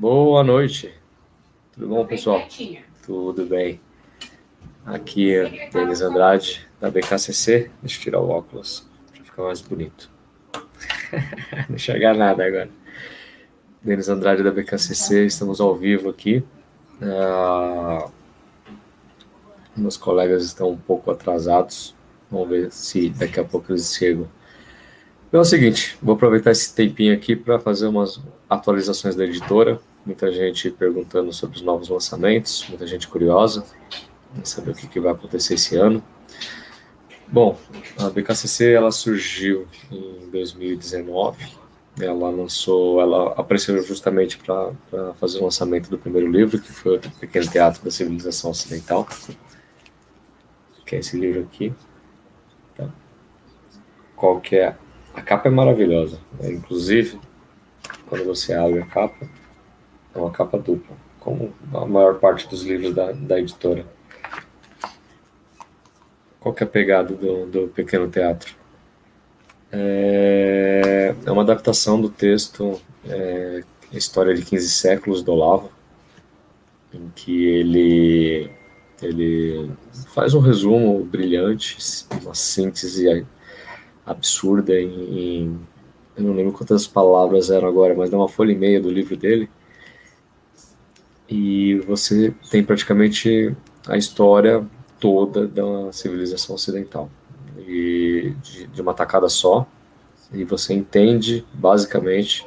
Boa noite. Tudo bom, pessoal? Tudo bem. Aqui é Denis Andrade, da BKCC. Deixa eu tirar o óculos para ficar mais bonito. Não enxergar nada agora. Denis Andrade, da BKCC. Estamos ao vivo aqui. Uh, meus colegas estão um pouco atrasados. Vamos ver se daqui a pouco eles chegam. Então é o seguinte, vou aproveitar esse tempinho aqui para fazer umas atualizações da editora. Muita gente perguntando sobre os novos lançamentos, muita gente curiosa, saber o que, que vai acontecer esse ano. Bom, a BKCC ela surgiu em 2019. Ela lançou, ela apareceu justamente para fazer o lançamento do primeiro livro, que foi o Pequeno Teatro da Civilização Ocidental, que é esse livro aqui. Tá? Qual que é a capa é maravilhosa. Né? Inclusive, quando você abre a capa, é uma capa dupla, como a maior parte dos livros da, da editora. Qual que é a pegada do, do Pequeno Teatro? É, é uma adaptação do texto é, História de 15 Séculos do Olavo, em que ele, ele faz um resumo brilhante, uma síntese absurda em, em, eu não lembro quantas palavras eram agora, mas dá uma folha e meia do livro dele. E você tem praticamente a história toda da civilização ocidental. E de, de uma tacada só. E você entende, basicamente,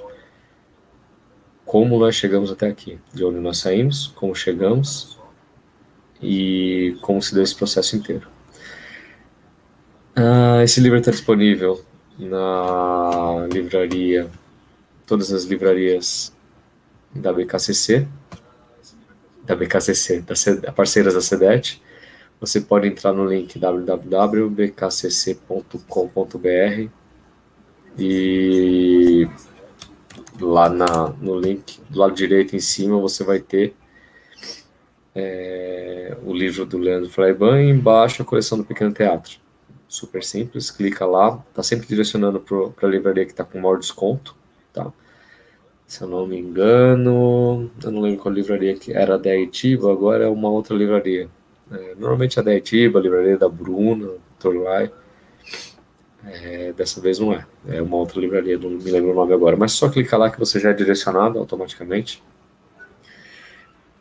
como nós chegamos até aqui, de onde nós saímos, como chegamos e como se deu esse processo inteiro. Ah, esse livro está disponível na livraria, todas as livrarias da BKCC, da BKCC, da, C, parceiras da CEDET. Você pode entrar no link www.bkcc.com.br e lá na, no link do lado direito em cima você vai ter é, o livro do Leandro Fraiban e embaixo a coleção do Pequeno Teatro super simples, clica lá, tá sempre direcionando para a livraria que está com maior desconto, tá? Se eu não me engano, eu não lembro qual livraria que era da Aitiba, agora é uma outra livraria. É, normalmente é da Aitiba, a livraria da Bruna, Torlai. É, dessa vez não é, é uma outra livraria, não me lembro o nome agora, mas só clicar lá que você já é direcionado automaticamente.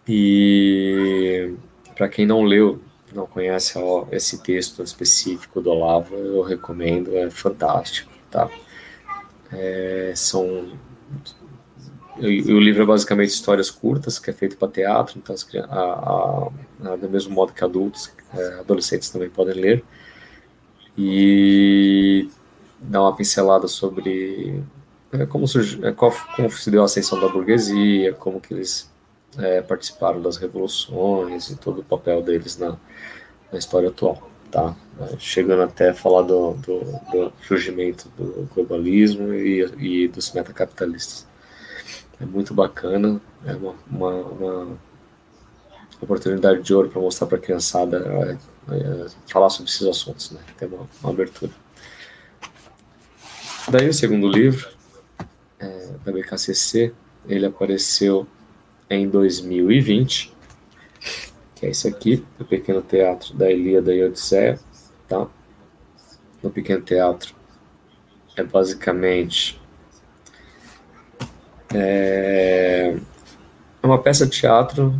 E para quem não leu não conhece ó, esse texto específico do Olavo, eu recomendo, é fantástico, tá? É, são o livro é basicamente histórias curtas, que é feito para teatro, então a, a, a, do mesmo modo que adultos, é, adolescentes também podem ler. E dá uma pincelada sobre é, como, surgiu, é, qual, como se deu a ascensão da burguesia, como que eles é, participaram das revoluções e todo o papel deles na, na história atual, tá? Chegando até falar do, do, do surgimento do globalismo e, e, dos metacapitalistas. É muito bacana, é uma, uma, uma oportunidade de ouro para mostrar para a criançada é, é, falar sobre esses assuntos, né? Ter uma, uma abertura. Daí o segundo livro, é, da BKCC, ele apareceu em 2020, que é esse aqui, o Pequeno Teatro da Ilíada e Odisseia, tá? No Pequeno Teatro é basicamente é, uma peça de teatro,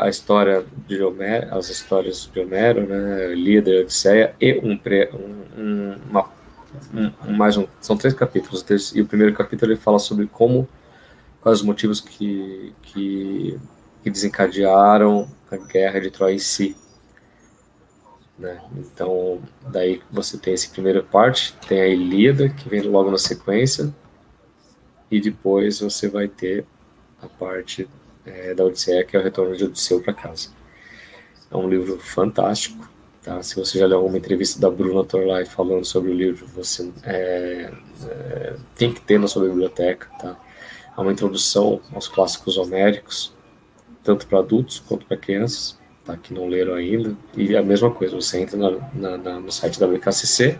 a história de Homero, as histórias de Homero, né, e Odisseia, e um, pre, um, uma, um, mais um, são três capítulos, e o primeiro capítulo ele fala sobre como quais os motivos que, que, que desencadearam a guerra de Troia em si. Né? Então, daí você tem esse primeira parte, tem a Ilíada, que vem logo na sequência, e depois você vai ter a parte é, da Odisseia, que é o retorno de Odisseu para casa. É um livro fantástico, tá? Se você já leu alguma entrevista da Bruna Torlai falando sobre o livro, você é, é, tem que ter na sua biblioteca, tá? Há uma introdução aos clássicos homéricos, tanto para adultos quanto para crianças, tá, que não leram ainda. E a mesma coisa, você entra na, na, na, no site da BKCC,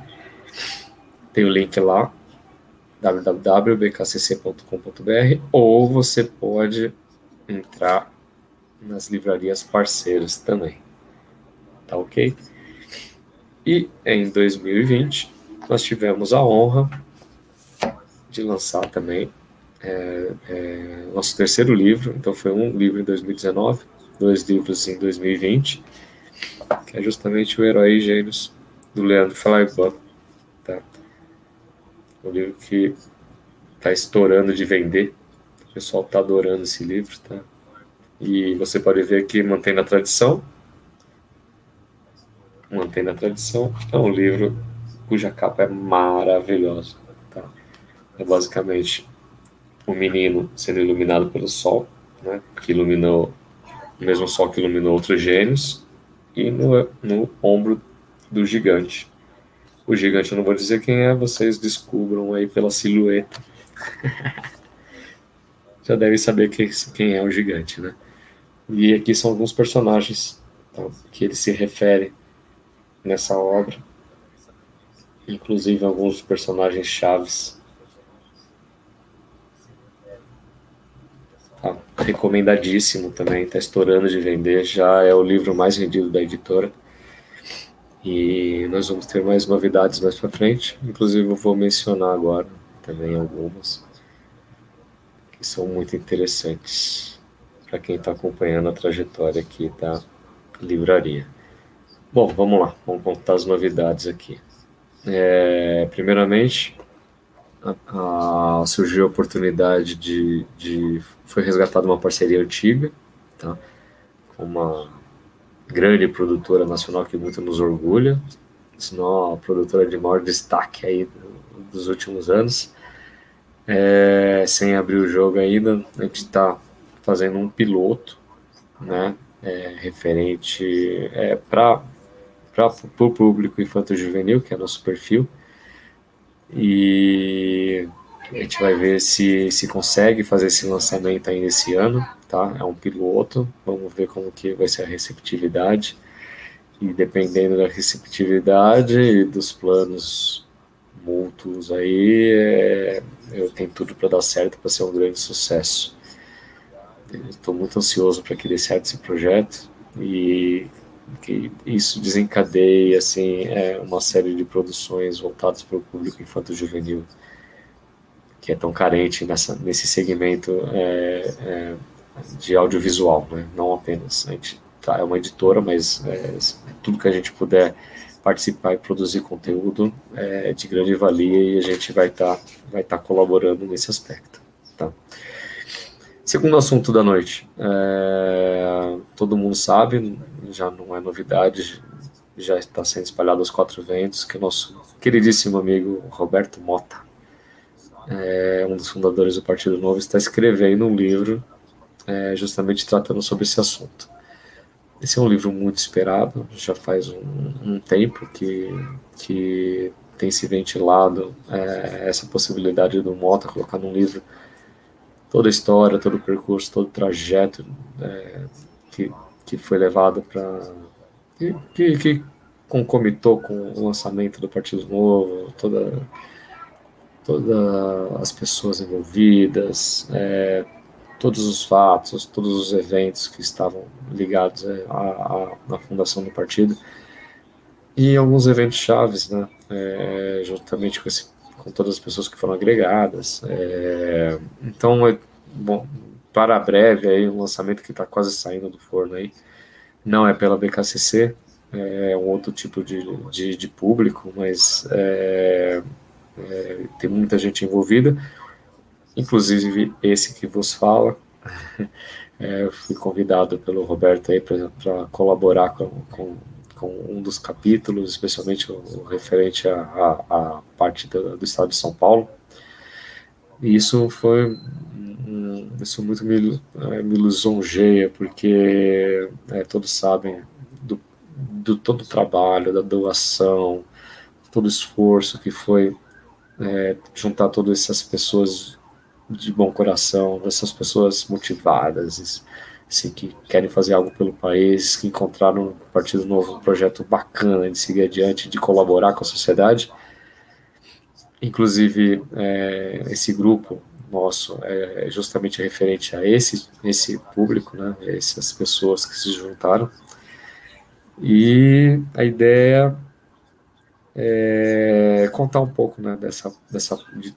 tem o link lá, www.bkcc.com.br, ou você pode entrar nas livrarias parceiras também. Tá ok? E em 2020 nós tivemos a honra de lançar também é, é, nosso terceiro livro. Então foi um livro em 2019, dois livros em 2020, que é justamente o Herói Gênios do Leandro Falaibó. Um livro que está estourando de vender. O pessoal está adorando esse livro, tá? E você pode ver que mantém a tradição. Mantém a tradição. É um livro cuja capa é maravilhosa. Tá? É basicamente um menino sendo iluminado pelo sol, né? que iluminou o mesmo sol que iluminou outros gênios, e no, no ombro do gigante. O gigante eu não vou dizer quem é, vocês descubram aí pela silhueta. Já devem saber quem, quem é o gigante, né? E aqui são alguns personagens tá, que ele se refere nessa obra, inclusive alguns personagens chaves. Tá, recomendadíssimo também, está estourando de vender, já é o livro mais vendido da editora. E nós vamos ter mais novidades mais para frente, inclusive eu vou mencionar agora também algumas que são muito interessantes para quem está acompanhando a trajetória aqui da livraria. Bom, vamos lá, vamos contar as novidades aqui. É, primeiramente, a, a, surgiu a oportunidade de, de. Foi resgatada uma parceria antiga, tá? com uma grande produtora nacional que muito nos orgulha, senão a produtora de maior destaque aí dos últimos anos. É, sem abrir o jogo ainda, a gente está fazendo um piloto, né, é, referente é, para o público infanto-juvenil, que é nosso perfil, e a gente vai ver se, se consegue fazer esse lançamento ainda esse ano, tá? É um piloto, vamos ver como que vai ser a receptividade, e dependendo da receptividade e dos planos mútuos aí, é, eu tenho tudo para dar certo, para ser um grande sucesso. Estou muito ansioso para que dê certo esse projeto e que isso desencadeie assim é, uma série de produções voltadas para o público infanto-juvenil que é tão carente nessa, nesse segmento é, é, de audiovisual, né? não apenas. A gente tá, é uma editora, mas é, tudo que a gente puder participar e produzir conteúdo é de grande valia e a gente vai estar tá, vai tá colaborando nesse aspecto. Tá? Segundo assunto da noite, é, todo mundo sabe, já não é novidade, já está sendo espalhado aos quatro ventos, que o nosso queridíssimo amigo Roberto Mota, é, um dos fundadores do Partido Novo, está escrevendo um livro é, justamente tratando sobre esse assunto. Esse é um livro muito esperado, já faz um, um tempo que, que tem se ventilado é, essa possibilidade do Mota colocar num livro toda a história, todo o percurso, todo o trajeto é, que, que foi levado para. Que, que, que, concomitou com o lançamento do Partido Novo, toda, todas as pessoas envolvidas, é, todos os fatos, todos os eventos que estavam ligados é, à, à fundação do partido e alguns eventos chaves, né, é, juntamente com, esse, com todas as pessoas que foram agregadas. É, então, é, bom, para breve aí um lançamento que está quase saindo do forno aí, não é pela BKCC, é um outro tipo de, de, de público, mas é, é, tem muita gente envolvida inclusive esse que vos fala. É, fui convidado pelo Roberto aí para colaborar com, com, com, um dos capítulos, especialmente o, o referente à, parte do, do, estado de São Paulo. E isso foi isso muito me, é, me lisonjeia, porque é, todos sabem do, do todo o trabalho, da doação, todo o esforço que foi é, juntar todas essas pessoas de bom coração, dessas pessoas motivadas, assim, que querem fazer algo pelo país, que encontraram no Partido Novo um projeto bacana de seguir adiante, de colaborar com a sociedade. Inclusive, é, esse grupo nosso é justamente referente a esse, esse público, né, essas pessoas que se juntaram. E a ideia é contar um pouco né, dessa, dessa, de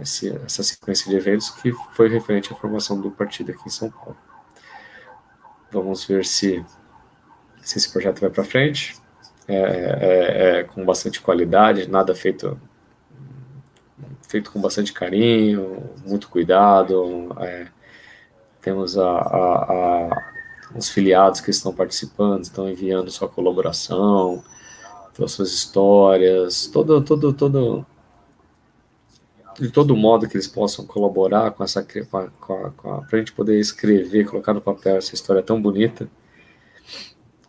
esse, essa sequência de eventos que foi referente à formação do partido aqui em São Paulo. Vamos ver se, se esse projeto vai para frente, é, é, é, com bastante qualidade, nada feito feito com bastante carinho, muito cuidado. É, temos a, a, a, os filiados que estão participando, estão enviando sua colaboração, suas histórias, todo, todo, todo, de todo modo que eles possam colaborar com essa, com a, com a, com a para a gente poder escrever, colocar no papel essa história tão bonita.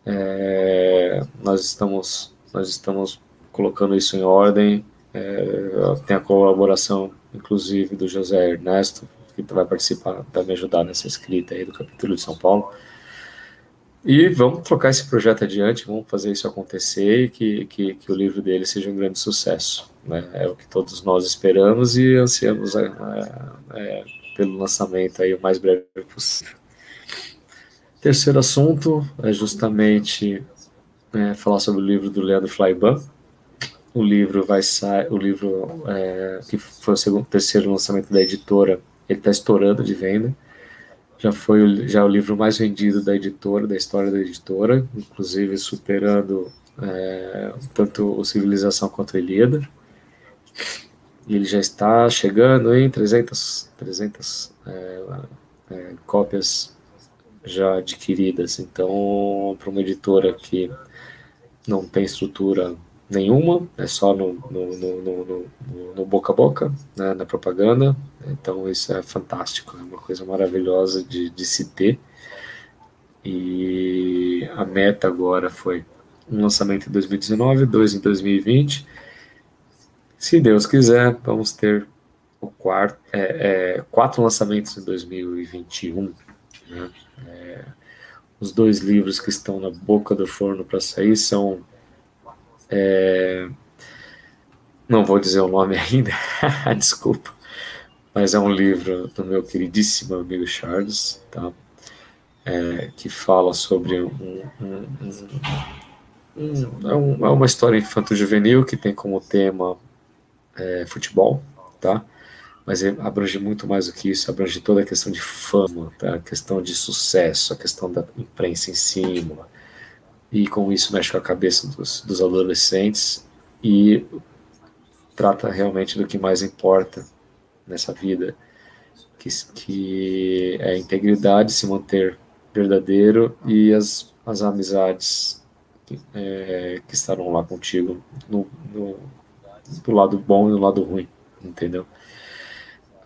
É, nós estamos, nós estamos colocando isso em ordem é, tem a colaboração, inclusive, do José Ernesto, que vai participar, vai me ajudar nessa escrita aí do capítulo de São Paulo. E vamos trocar esse projeto adiante, vamos fazer isso acontecer e que, que, que o livro dele seja um grande sucesso. Né? É o que todos nós esperamos e ansiamos é, é, é pelo lançamento aí o mais breve possível. Terceiro assunto é justamente é, falar sobre o livro do Leandro Flaiban, o livro vai sair, o livro é, que foi o segundo, terceiro lançamento da editora, ele está estourando de venda. Já foi o, já é o livro mais vendido da editora, da história da editora, inclusive superando é, tanto o Civilização quanto a Ilíada. E ele já está chegando em 300, 300 é, é, cópias já adquiridas. Então, para uma editora que não tem estrutura nenhuma, é só no, no, no, no boca a boca, né, na propaganda. Então isso é fantástico, é uma coisa maravilhosa de, de se ter. E a meta agora foi um lançamento em 2019, dois em 2020. Se Deus quiser, vamos ter o quarto, é, é, quatro lançamentos em 2021. Né? É, os dois livros que estão na boca do forno para sair são é, não vou dizer o nome ainda, desculpa, mas é um livro do meu queridíssimo amigo Charles, tá? É, que fala sobre um, um, um, é é uma história infanto-juvenil que tem como tema é, futebol, tá? Mas abrange muito mais do que isso, abrange toda a questão de fama, tá? a questão de sucesso, a questão da imprensa em cima, e com isso mexe com a cabeça dos, dos adolescentes e trata realmente do que mais importa nessa vida, que, que é a integridade, se manter verdadeiro e as, as amizades é, que estarão lá contigo no, no, do lado bom e do lado ruim, entendeu?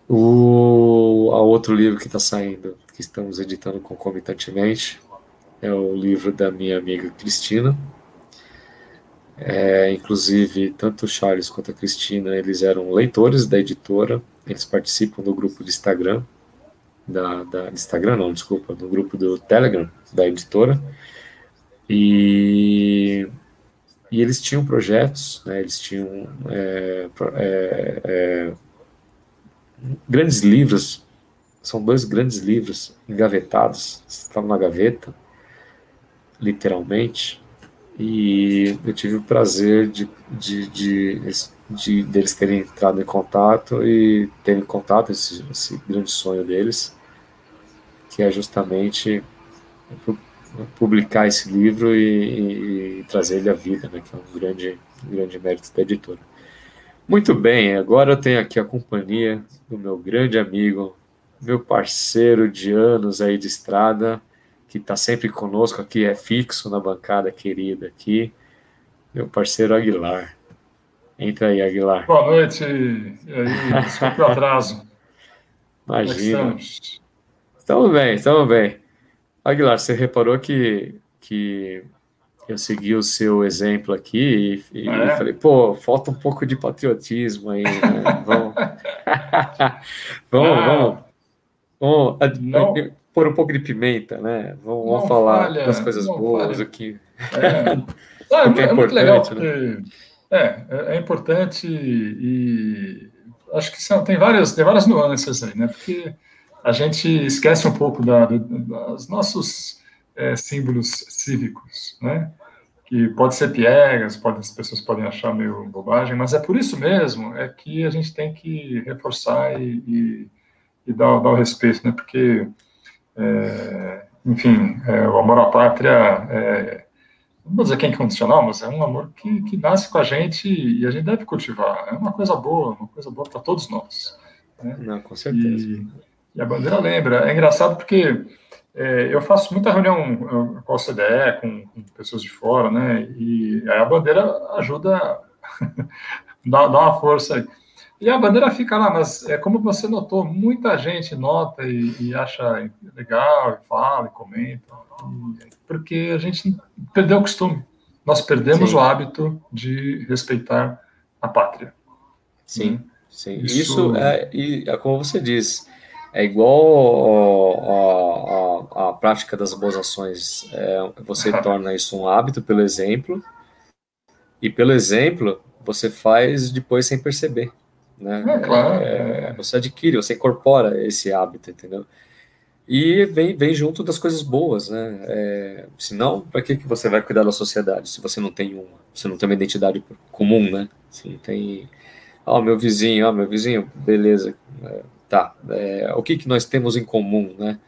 O a outro livro que está saindo, que estamos editando concomitantemente, é o livro da minha amiga Cristina. É, inclusive, tanto o Charles quanto a Cristina, eles eram leitores da editora, eles participam do grupo de Instagram, da, da Instagram não, desculpa, do grupo do Telegram da editora, e, e eles tinham projetos, né, eles tinham é, é, é grandes livros, são dois grandes livros engavetados, estavam na gaveta, literalmente, e eu tive o prazer de, de, de, de deles terem entrado em contato e terem contato esse, esse grande sonho deles, que é justamente publicar esse livro e, e, e trazer ele à vida, né, que é um grande, grande mérito da editora. Muito bem, agora eu tenho aqui a companhia do meu grande amigo, meu parceiro de anos aí de estrada, que está sempre conosco aqui, é fixo na bancada querida aqui, meu parceiro Aguilar. Entra aí, Aguilar. Boa noite. E aí, desculpe o atraso. É Imagina. Estamos bem, estamos bem. Aguilar, você reparou que, que eu segui o seu exemplo aqui e, e é? falei, pô, falta um pouco de patriotismo aí, né? vamos, vamos, vamos, vamos, vamos pôr um pouco de pimenta, né? Vamos, vamos falar falha, das coisas boas falha. aqui. É, ah, é, é, é muito legal, né? porque é, é, é importante e acho que são, tem várias, tem várias nuances aí, né? Porque a gente esquece um pouco da, dos nossos é, símbolos cívicos, né? Que pode ser piegas, pode, as pessoas podem achar meio bobagem, mas é por isso mesmo é que a gente tem que reforçar e, e, e dar, dar, o respeito, né? Porque, é, enfim, é, o amor à pátria é, não vou dizer que é incondicional, mas é um amor que, que nasce com a gente e a gente deve cultivar. É uma coisa boa, uma coisa boa para todos nós. Né? Não, com certeza. E, e, a bandeira lembra. É engraçado porque é, eu faço muita reunião com a OCDE, com, com, pessoas de fora, né? E a bandeira ajuda, dá, dá uma força aí. E a bandeira fica lá, mas é como você notou, muita gente nota e, e acha legal, e fala, e comenta, porque a gente perdeu o costume. Nós perdemos sim. o hábito de respeitar a pátria. Sim, né? sim. Isso, Isso é, é, como você diz, é igual a, prática das boas ações. É, você torna isso um hábito pelo exemplo, e pelo exemplo, você faz depois sem perceber. Né? É, claro. É, você adquire, você incorpora esse hábito, entendeu? E vem, vem junto das coisas boas, né? É, senão, para que, que você vai cuidar da sociedade se você não tem uma, você não tem uma identidade comum, né? Se não tem, ó, oh, meu vizinho, ó, oh, meu vizinho, beleza, é, tá. É, o que, que nós temos em comum, né?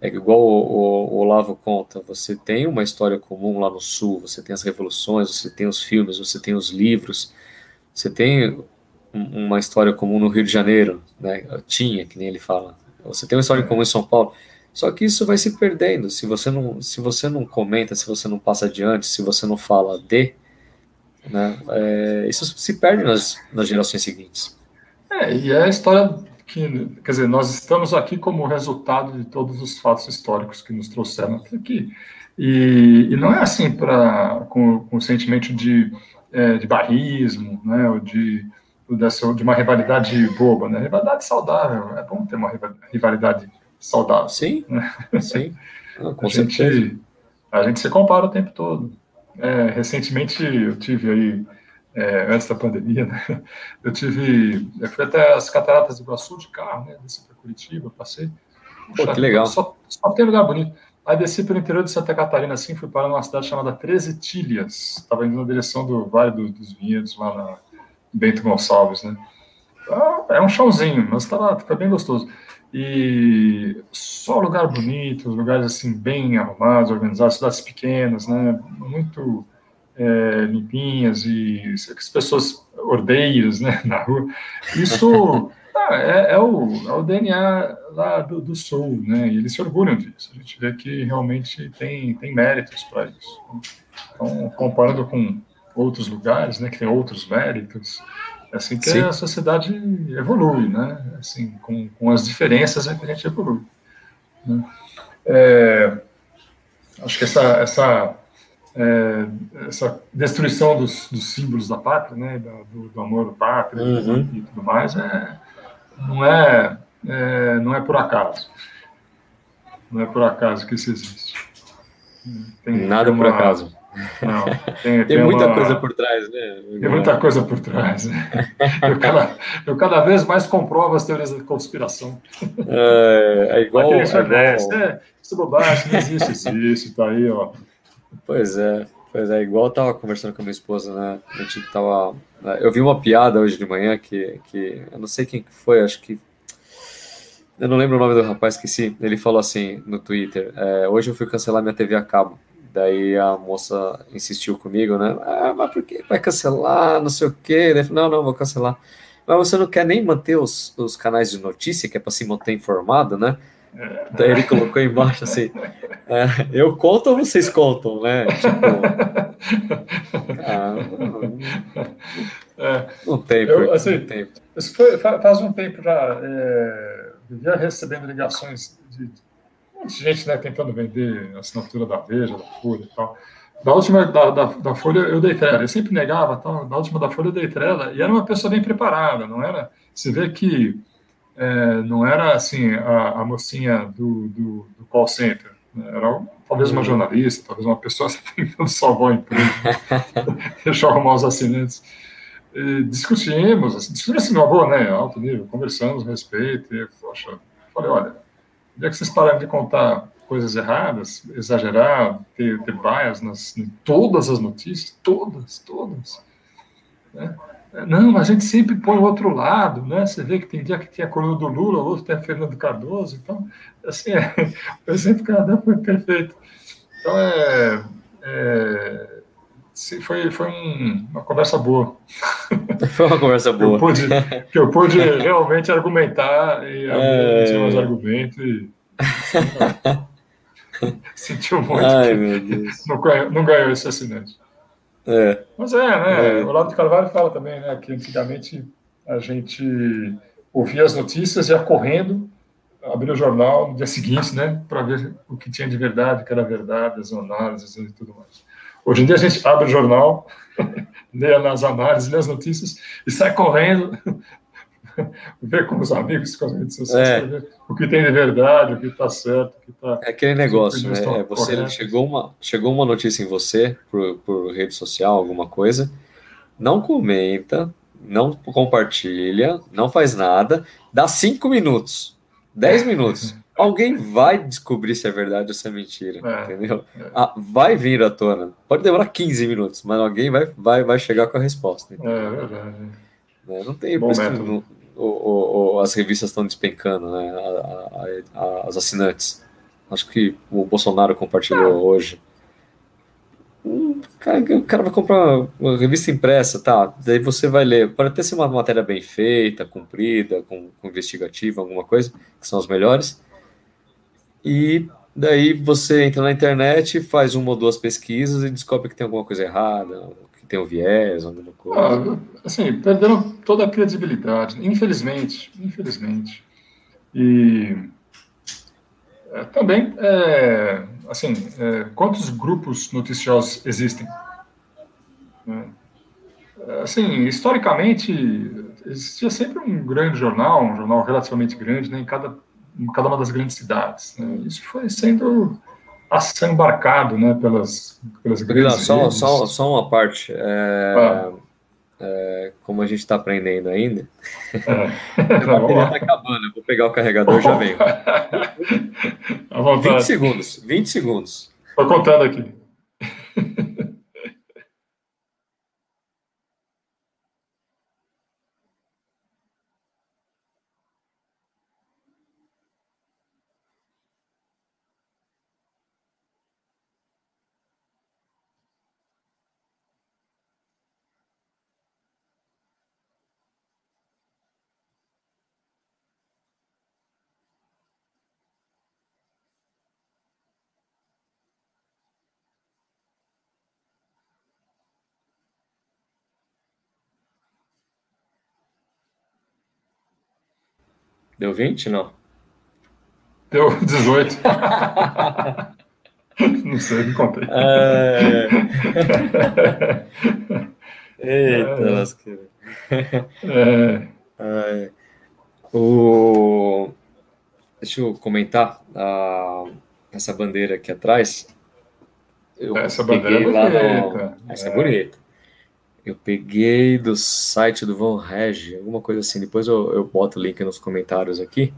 É igual o, o, o, Olavo conta, você tem uma história comum lá no Sul, você tem as revoluções, você tem os filmes, você tem os livros, você tem uma história comum no Rio de Janeiro, né? Tinha, que nem ele fala. Você tem uma história comum em São Paulo. Só que isso vai se perdendo. Se você não, se você não comenta, se você não passa adiante, se você não fala de, né? É, isso se perde nas, nas gerações seguintes. É, e é a história que, quer dizer, nós estamos aqui como resultado de todos os fatos históricos que nos trouxeram até aqui. E, e não é assim para com, com o sentimento de, é, de barrismo, né? Ou de dessa, de uma rivalidade boba, né? Rivalidade saudável. É bom ter uma rivalidade saudável. Sim, né? sim. Ah, com a, gente, a gente se compara o tempo todo. É, recentemente eu tive aí, é, antes da pandemia, né? eu tive, eu fui até as cataratas do Iguaçu de carro, né? Desci para Curitiba, passei. Puxa, Pô, que legal. Só, só tem lugar bonito. Aí desci pelo interior de Santa Catarina, assim, fui para uma cidade chamada Treze Tilhas. Estava indo na direção do Vale do, dos Vinhedos, lá na, Bento Gonçalves, né? É um chãozinho, mas tá, fica bem gostoso. E só lugar bonito, lugares assim bem arrumados, organizados, cidades pequenas, né? Muito é, limpinhas e as pessoas ordeiras, né? Na rua. Isso ah, é, é, o, é o DNA lá do, do, Sul, né? E eles se orgulham disso. A gente vê que realmente tem, tem méritos para isso. Então, comparando com outros lugares, né, que tem outros méritos. É assim que Sim. a sociedade evolui, né? Assim, com, com as diferenças é que a gente evolui. Né? É, acho que essa, essa, é, essa destruição dos, dos, símbolos da pátria, né, do, do amor à pátria uhum. e tudo mais, é, não, é, é, não é por acaso. Não é por acaso que isso existe. Tem, Nada uma, por acaso não, tem, tem, tem muita uma... coisa por trás, né? Tem muita coisa por trás. Né? Eu, cada, eu cada vez mais comprovo as teorias da conspiração. É, é igual. é igual... É, isso, é, isso é bobagem, não existe, existe, tá aí, ó. Pois é, pois é, igual eu tava conversando com a minha esposa, né? A gente tava. Eu vi uma piada hoje de manhã que, que eu não sei quem foi, acho que eu não lembro o nome do rapaz, esqueci. Ele falou assim no Twitter: é, Hoje eu fui cancelar minha TV a cabo. Daí a moça insistiu comigo, né? Ah, mas por que vai cancelar? Não sei o quê. Daí, não, não, vou cancelar. Mas você não quer nem manter os, os canais de notícia, que é para se manter informado, né? Daí ele colocou embaixo assim: é, eu conto ou vocês contam, né? Tipo, ah, não, é, não tem, eu, assim, não tem. Isso foi, faz um tempo já. É, vivia recebendo ligações de, monte de gente né, tentando vender assinatura da Veja, da Folha e tal. Da última da, da, da Folha eu dei trela, eu sempre negava, tal. da última da Folha eu dei trela, e era uma pessoa bem preparada, não era. Você vê que é, não era assim a, a mocinha do, do, do, call center, né? era talvez uma jornalista, talvez uma pessoa tentando salvar o emprego, deixa eu arrumar os assinantes. discutimos, assim, discutimos assim, boa, né, alto nível, conversamos a respeito, e, poxa, falei, olha, já que vocês pararam de contar coisas erradas, exagerar, ter, ter bias nas, em todas as notícias, todas, todas, né? Não, a gente sempre põe o outro lado, né? Você vê que tem dia que tem a coluna do Lula, outro tem a Fernando Cardoso, então, assim, é, o exemplo cada foi perfeito. Então, é, é foi, foi um, uma conversa boa. Foi uma conversa boa. Que eu pude, que eu pude realmente argumentar e é... meus argumentos e sentiu muito. Ai, meu Deus. Não, ganhou, não ganhou esse assinante. É. Mas é, né? É. O Lado de Carvalho fala também, né? Que antigamente a gente ouvia as notícias, ia correndo, abria o jornal no dia seguinte, né? Para ver o que tinha de verdade, o que era verdade, as análises e tudo mais. Hoje em dia a gente abre o jornal, lê as análises, lê as notícias e sai correndo ver com os amigos, com as redes sociais, é. o que tem de verdade, o que está certo, o que está. É aquele negócio, né? É, você chegou uma, chegou uma notícia em você por, por rede social, alguma coisa, não comenta, não compartilha, não faz nada, dá cinco minutos, dez minutos. Alguém vai descobrir se é verdade ou se é mentira, é, entendeu? É. Ah, vai vir à tona. Pode demorar 15 minutos, mas alguém vai, vai, vai chegar com a resposta. Entendeu? É verdade. Né, não tem por isso que o, o, as revistas estão despencando, né? A, a, a, as assinantes. Acho que o Bolsonaro compartilhou ah. hoje. Um, cara, o cara vai comprar uma revista impressa, tá? Daí você vai ler. Pode até ser uma matéria bem feita, cumprida, com, com investigativa, alguma coisa, que são as melhores e daí você entra na internet, faz uma ou duas pesquisas e descobre que tem alguma coisa errada, que tem um viés, alguma coisa. Ah, assim, perderam toda a credibilidade, infelizmente, infelizmente. E é, também, é, assim, é, quantos grupos noticiosos existem? É, assim, historicamente, existia sempre um grande jornal, um jornal relativamente grande, né, em cada em cada uma das grandes cidades. Né? Isso foi sendo assambarcado né, pelas, pelas grandes só, só, só, uma parte. É, ah. é, como a gente está aprendendo ainda, é. a bateria está acabando. Eu vou pegar o carregador e já venho. 20 segundos. 20 segundos. Estou contando aqui. Deu 20? Não. Deu 18. não sei, me contei. É... Eita, é. lasqueira. É. É. O... Deixa eu comentar a... essa bandeira aqui atrás. Eu essa bandeira é bonita. No... Essa é bonita. Eu peguei do site do Von Reg, alguma coisa assim. Depois eu, eu boto o link nos comentários aqui.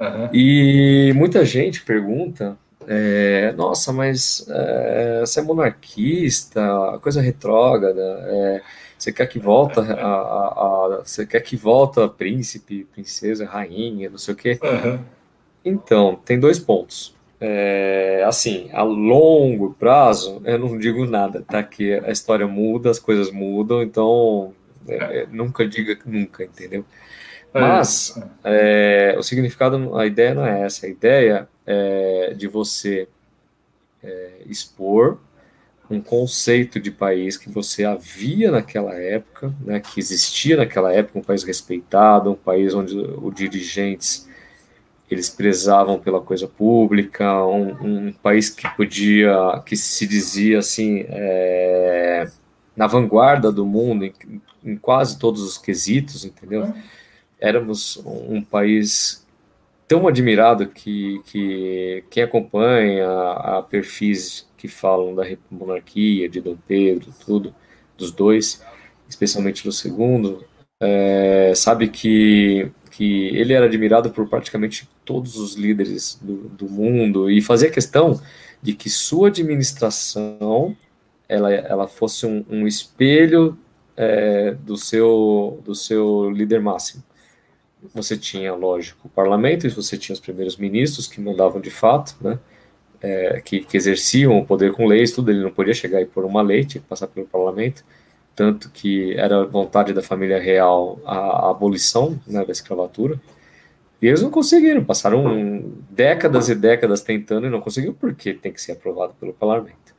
Uhum. E muita gente pergunta: é, nossa, mas é, você é monarquista, coisa retrógrada. É, você quer que volta a, a, a, você quer que volta príncipe, princesa, rainha, não sei o quê. Uhum. Então, tem dois pontos. É, assim, a longo prazo, eu não digo nada, tá? Que a história muda, as coisas mudam, então é, é nunca diga nunca, entendeu? É Mas é, o significado, a ideia não é essa, a ideia é de você é, expor um conceito de país que você havia naquela época, né, que existia naquela época, um país respeitado, um país onde os dirigentes eles prezavam pela coisa pública, um, um país que podia, que se dizia assim, é, na vanguarda do mundo em, em, quase todos os quesitos, entendeu? Éramos um país tão admirado que, que quem acompanha a perfis que falam da monarquia, de Dom Pedro, tudo, dos dois, especialmente no segundo, é, sabe que, que ele era admirado por praticamente todos os líderes do, do mundo e fazia questão de que sua administração ela, ela fosse um, um espelho é, do, seu, do seu líder máximo. Você tinha, lógico, o parlamento, e você tinha os primeiros ministros que mandavam de fato, né, é, que, que, exerciam o poder com leis, tudo, ele não podia chegar e pôr uma lei, tinha que passar pelo parlamento, tanto que era vontade da família real a, a abolição né, da escravatura, e eles não conseguiram, passaram décadas e décadas tentando e não conseguiram, porque tem que ser aprovado pelo parlamento.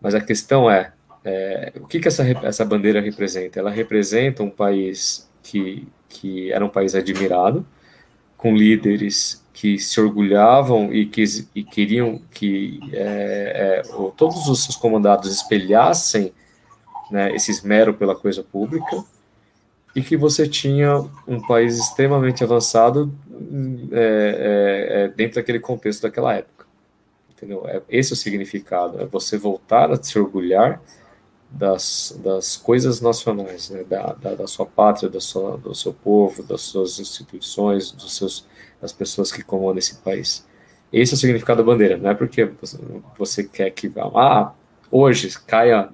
Mas a questão é, é o que, que essa, essa bandeira representa? Ela representa um país que, que era um país admirado, com líderes que se orgulhavam e que e queriam que é, é, todos os seus comandados espelhassem né, esse esmero pela coisa pública, e que você tinha um país extremamente avançado é, é, é dentro daquele contexto daquela época. Entendeu? É, esse é o significado, é você voltar a se orgulhar das, das coisas nacionais, né? da, da, da, sua pátria, da sua, do seu povo, das suas instituições, dos seus, das pessoas que comandam esse país. Esse é o significado da bandeira, não é porque você, quer que, ah, hoje caia,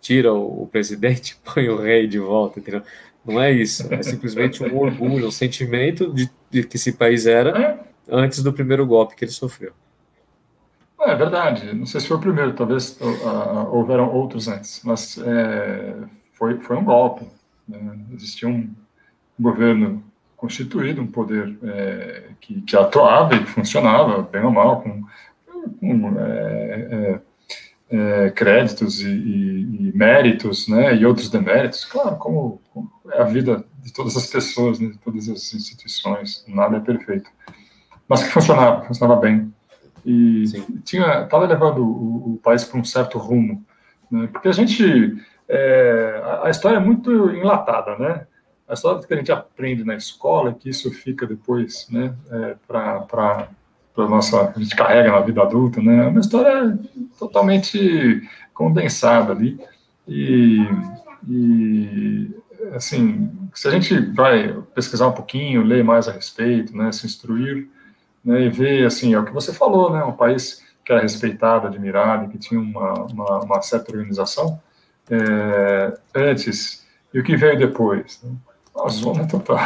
tira o, o presidente, põe o rei de volta, entendeu? Não é isso, é simplesmente um orgulho, um sentimento de, de que esse país era é. antes do primeiro golpe que ele sofreu. É verdade, não sei se foi o primeiro, talvez uh, houveram outros antes, mas é, foi, foi um golpe. Né? Existia um governo constituído, um poder é, que, que atuava e funcionava, bem ou mal, com, com é, é, créditos e, e, e, méritos, né, e outros deméritos, claro, como, como, é a vida de todas as pessoas, né, de todas as instituições, nada é perfeito, mas que funcionava, funcionava bem e tinha estava levando o, o país para um certo rumo, né? porque a gente é, a, a, história é muito enlatada, né? A história que a gente aprende na escola que isso fica depois, né? É, para para nossa a gente carrega na vida adulta, né? É uma história totalmente condensada ali e, e assim se a gente vai pesquisar um pouquinho, ler mais a respeito, né? Se instruir né, e ver, assim, é o que você falou, né, um país que era respeitado, admirado, que tinha uma, uma, uma certa organização é, antes, e o que veio depois? Né? Uma zona total.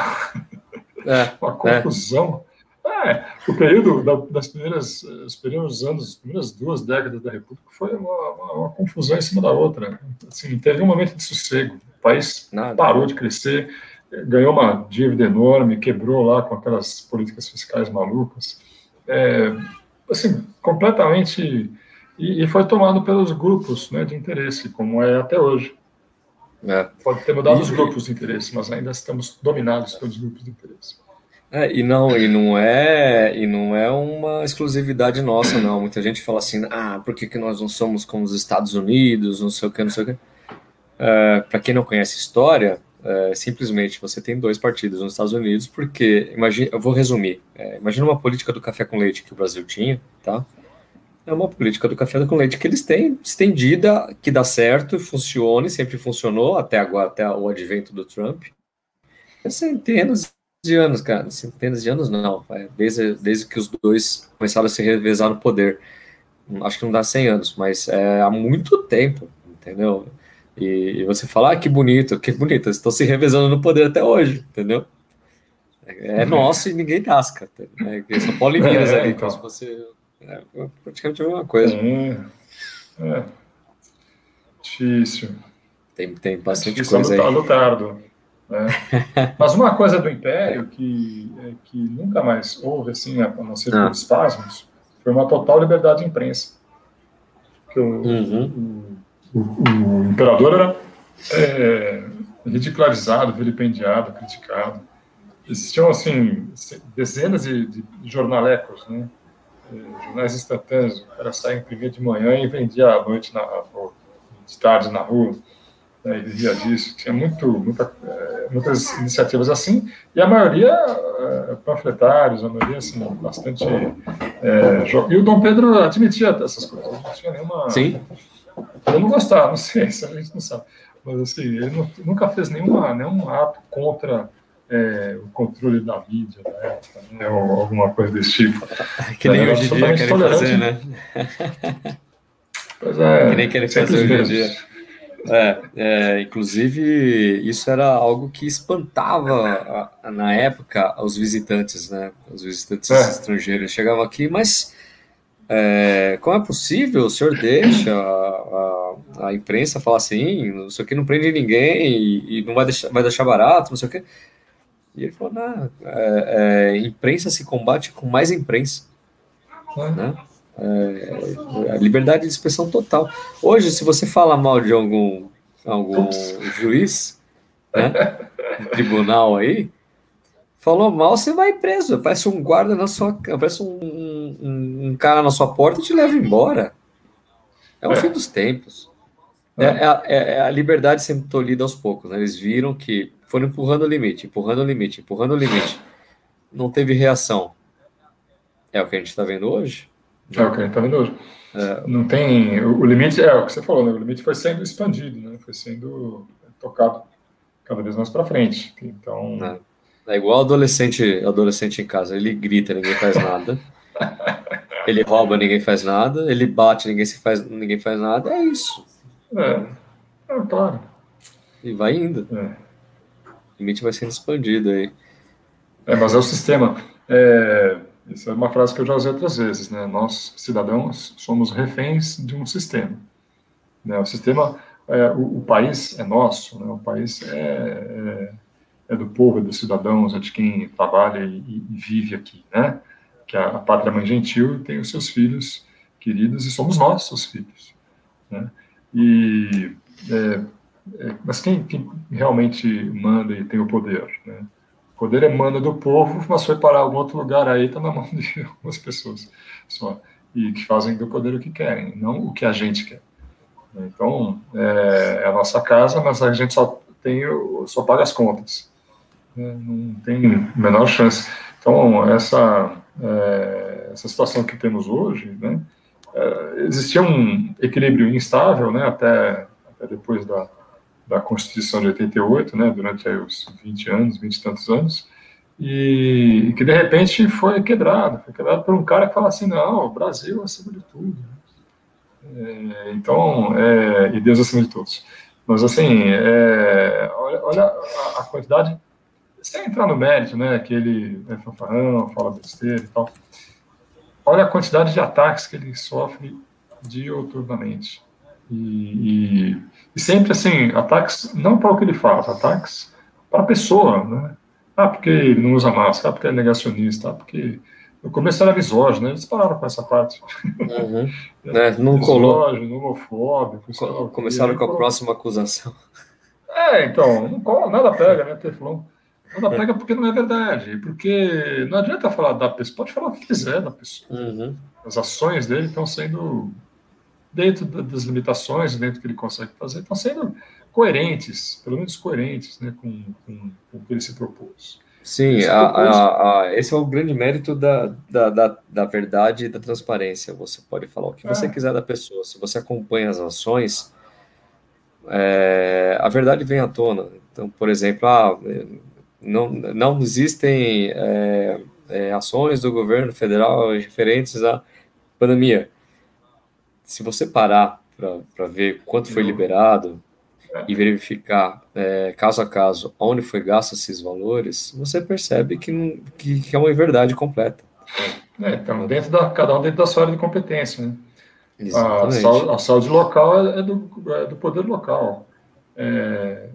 É, uma é. confusão. É. é. o período da, das primeiras, os primeiros anos, as primeiras duas décadas da República foi uma, uma, uma, confusão em cima da outra. Assim, teve um momento de sossego. O país Nada. parou de crescer, ganhou uma dívida enorme, quebrou lá com aquelas políticas fiscais malucas, é, assim, completamente, e, e, foi tomado pelos grupos né, de interesse, como é até hoje. É. Pode ter mudado e, os grupos de interesse, mas ainda estamos dominados pelos grupos de interesse. É, e não e não é e não é uma exclusividade nossa não muita gente fala assim ah por que, que nós não somos como os Estados Unidos não sei o que não sei o que é, para quem não conhece história é, simplesmente você tem dois partidos nos Estados Unidos, porque, imagine, eu vou resumir, é, imagina uma política do café com leite que o Brasil tinha, tá? É uma política do café com leite que eles têm estendida, que dá certo, funciona, sempre funcionou, até agora, até o advento do Trump. Centenas de anos, cara, centenas de anos não, é, desde, desde que os dois começaram a se revezar no poder. Acho que não dá 100 anos, mas é há muito tempo, entendeu? E, e você fala, ah, que bonito, que bonito, estão se revezando no poder até hoje, entendeu? É, é uhum. nosso e ninguém tasca. Né? São Paulo e Minas é, ali, então. se você. É praticamente a mesma coisa. É, é. Difícil. Tem, tem bastante é coisa aí. Lutardo. Né? Mas uma coisa do Império que, é, que nunca mais houve, assim, a não ser ah. por espasmos, foi uma total liberdade de imprensa. Que o, uhum. o o, imperador era é, ridicularizado, vilipendiado, criticado. Existiam, assim, dezenas de, de jornalecos, né? É, jornais instantâneos. O cara saia imprimia de manhã e vendia à noite, na, de tarde na rua. Né, e vivia disso. Tinha muito, muita, é, muitas iniciativas assim, e a maioria é, panfletários, a maioria assim, bastante. É, e o Dom Pedro admitia essas coisas, não tinha nenhuma. Sim. Eu não gostava, não sei, se a gente não sabe. mas assim, ele não, nunca fez nenhuma, nenhum ato contra é, o controle da mídia, né, ou alguma coisa desse tipo. Que nem é, hoje em dia querem fazer, né? Pois é, que nem querem fazer hoje em dia. É, é, inclusive, isso era algo que espantava na época os visitantes, né? Os visitantes é. estrangeiros chegavam aqui, mas é, como é possível? O senhor deixa a, a, a, imprensa falar assim, isso aqui não prende ninguém e, e, não vai deixar, vai deixar barato, não sei o quê. E ele falou, não, é, é, imprensa se combate com mais imprensa, né? É, a liberdade de expressão total. Hoje, se você fala mal de algum, algum juiz, né, tribunal aí, falou mal, você vai preso. Parece um guarda na sua parece um, um, um cara na sua porta e te leva embora. É o é. fim dos tempos. É, é, é, é, a liberdade sendo tolhida aos poucos. Né? Eles viram que foram empurrando o limite, empurrando o limite, empurrando o limite. Não teve reação. É o que a gente está vendo hoje? É o que a gente está vendo hoje. É. Não tem. O, limite é o que você falou, né? O limite foi sendo expandido, né? Foi sendo tocado cada vez mais para frente. Então. É. é. igual adolescente, adolescente em casa. Ele grita, ninguém faz nada. ele rouba, ninguém faz nada. Ele bate, ninguém se faz, ninguém faz nada. É isso. É, é claro. E vai indo. É. O limite vai sendo expandido aí. É, mas é o sistema. É, essa é uma frase que eu já usei outras vezes, né? Nós, cidadãos, somos reféns de um sistema. Né? O sistema, é, o, o, país é nosso, né? o país é, é, é, do povo, é dos cidadãos, é de quem trabalha e, e vive aqui, né? Que a, a pátria mãe gentil tem os seus filhos queridos e somos nós, seus filhos, né? E, é, é, mas quem, quem realmente manda e tem o poder, né? O poder emana do povo, mas foi parar algum outro lugar aí, está na mão de algumas pessoas só. E que fazem do poder o que querem, não o que a gente quer. Então, é, é a nossa casa, mas a gente só, tem, só paga as contas. Né? Não tem menor chance. Então, essa, é, essa situação que temos hoje, né? É, existia um equilíbrio instável né? até, até depois da, da Constituição de 88, né, durante aí, os 20 anos, 20 e tantos anos, e, que de repente foi quebrado, foi quebrado por um cara que fala assim, não, o Brasil acima de tudo. É, então, é, e Deus acima de todos. Mas assim, é, olha, olha a, a, quantidade, sem entrar no mérito, né, que ele é fanfarrão, fala besteira e tal, olha a quantidade de ataques que ele sofre dioturnamente. E, e, e, sempre assim, ataques não para o que ele faz, ataques para a pessoa, né? Ah, porque ele não usa máscara, ah, porque é negacionista, ah, porque no começo era misógino, né? eles pararam com essa parte. Uhum. é, não colou. homofóbico. Co começaram com a colou. próxima acusação. É, então, não cola, nada pega, né, Teflon? Nada pega porque não é verdade, porque não adianta falar da pessoa, pode falar o que quiser da pessoa. Uhum. As ações dele estão sendo dentro das limitações, dentro do que ele consegue fazer, estão sendo coerentes, pelo menos coerentes, né, com, com, com o que ele se propôs. Sim, a, a, a, esse é o grande mérito da, da, da, da, verdade e da transparência. Você pode falar o que você é. quiser da pessoa. Se você acompanha as ações, é, a verdade vem à tona. Então, por exemplo, ah, não, não existem é, é ações do governo federal referentes à pandemia se você parar para ver quanto foi liberado e verificar é, caso a caso onde foi gasto esses valores, você percebe que, não, que, que é uma verdade completa. É, então, dentro da, cada um dentro da sua área de competência. Né? A, saúde, a, saúde, local é do, é do poder local. É,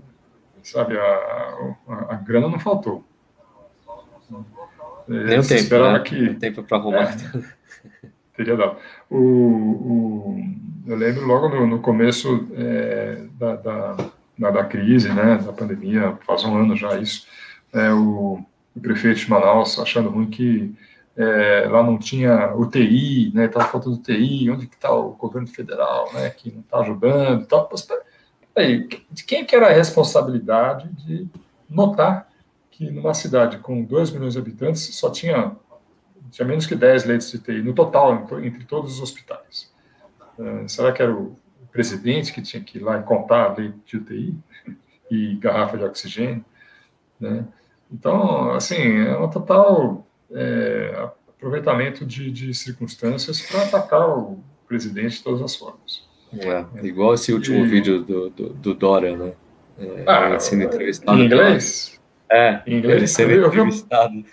sabe, a, a, a, grana não faltou. Nem o tempo, né? que, tempo para arrumar. É, teria dado. O, o, eu lembro logo no, no começo é, da, da, da, da, crise, né, da pandemia, faz um ano já isso, é, o, o prefeito de Manaus achando ruim que é, lá não tinha UTI, né, estava faltando UTI, onde que está o governo federal, né, que não está ajudando e tal. Peraí, de quem que era a responsabilidade de notar que numa cidade com 2 milhões de habitantes só tinha tinha menos que 10 leitos de TI no total, entre todos os hospitais. Uh, será que era o presidente que tinha que ir lá e contar a lei de UTI e garrafa de oxigênio, né? Então, assim, é um total é, aproveitamento de, de circunstâncias para atacar o presidente de todas as formas. É, igual esse último e... vídeo do, do, do, Dória, né? É, ah, sendo entrevistado. Em inglês? É, em inglês, ele sendo entrevistado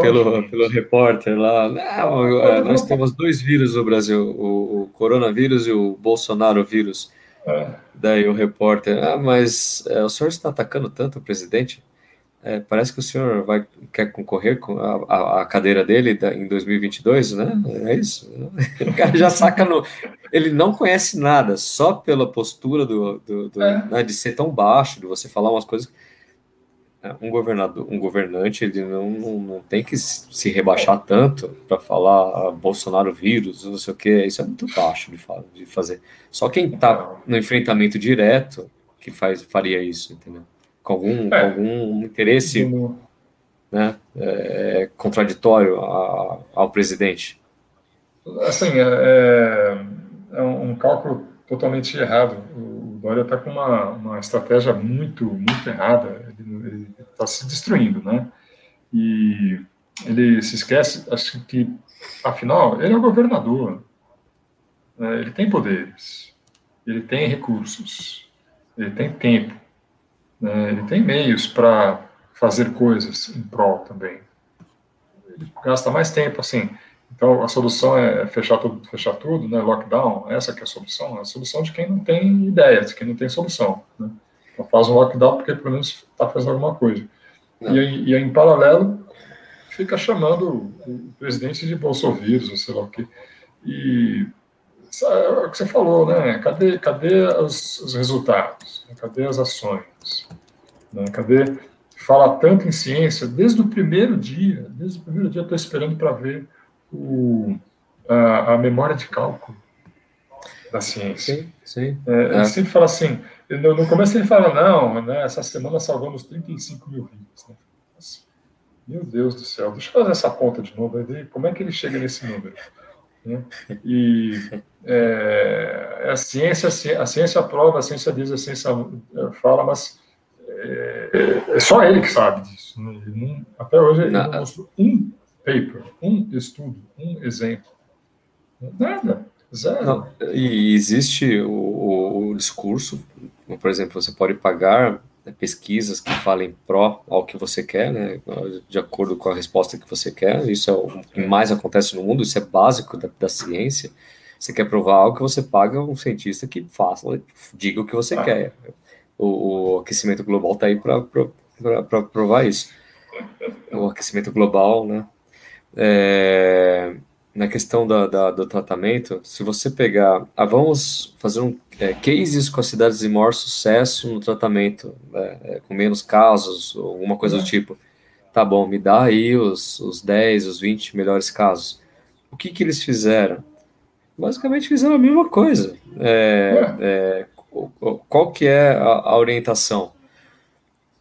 pelo, pelo repórter lá. Não, é, nós temos dois vírus no Brasil, o, o coronavírus e o Bolsonaro vírus. É. Daí o repórter, ah, mas é, o senhor está atacando tanto o presidente? É, parece que o senhor vai quer concorrer com a, a, a cadeira dele da, em 2022, né? É isso. O cara já saca no. Ele não conhece nada, só pela postura do, do, do é. né, de ser tão baixo, de você falar umas coisas. Um governador, um governante, ele não, não, não tem que se rebaixar tanto para falar ah, Bolsonaro vírus, não sei o que. Isso é muito baixo de, de fazer. Só quem está no enfrentamento direto que faz, faria isso, entendeu? com algum, é. algum interesse né, é, contraditório a, ao presidente? Assim, é, é, é um cálculo totalmente errado. O Dória está com uma, uma estratégia muito, muito errada. Ele está se destruindo, né? E ele se esquece, acho que, afinal, ele é o governador. Né? Ele tem poderes, ele tem recursos, ele tem tempo. Né? Ele tem meios para fazer coisas em prol também. Ele gasta mais tempo, assim. Então, a solução é fechar tudo, fechar tudo, né? Lockdown, essa que é a solução. É a solução de quem não tem ideia, de quem não tem solução. Né? Então, faz um lockdown porque pelo menos está fazendo alguma coisa. E, e em paralelo, fica chamando o presidente de bolsovírus, ou sei lá o quê. E é o que você falou, né? Cadê, cadê os, os resultados? Cadê as ações? Né? Cadê? Fala tanto em ciência, desde o primeiro dia, desde o primeiro dia eu estou esperando para ver o, a, a, memória de cálculo da ciência. Sim, sim. É, é. Ele sempre fala assim, no, no, começo ele fala, não, né, essa semana salvamos 35 mil vidas. Né? Meu Deus do céu, deixa eu fazer essa conta de novo, como é que ele chega nesse número? Né? E é, a ciência, a ciência aprova, a ciência diz, a ciência é, fala, mas é, é só ele que sabe disso. Né? Não, até hoje ele não. não mostrou um paper, um estudo, um exemplo. Nada, zero. Não, e existe o, o, o discurso, por exemplo, você pode pagar né, pesquisas que falem pró ao que você quer, né, de acordo com a resposta que você quer. Isso é o que mais acontece no mundo, isso é básico da, da ciência. Você quer provar algo que você paga um cientista que faça, diga o que você ah. quer. O, o, aquecimento global está aí para provar isso. O aquecimento global, né? É, na questão da, da, do tratamento, se você pegar, ah, vamos fazer um é, cases com as cidades de maior sucesso no tratamento, né, é, com menos casos, ou alguma coisa do uhum. tipo. Tá bom, me dá aí os, os 10, os 20 melhores casos. O que, que eles fizeram? Basicamente fizeram a mesma coisa. É, é, qual que é a, a orientação?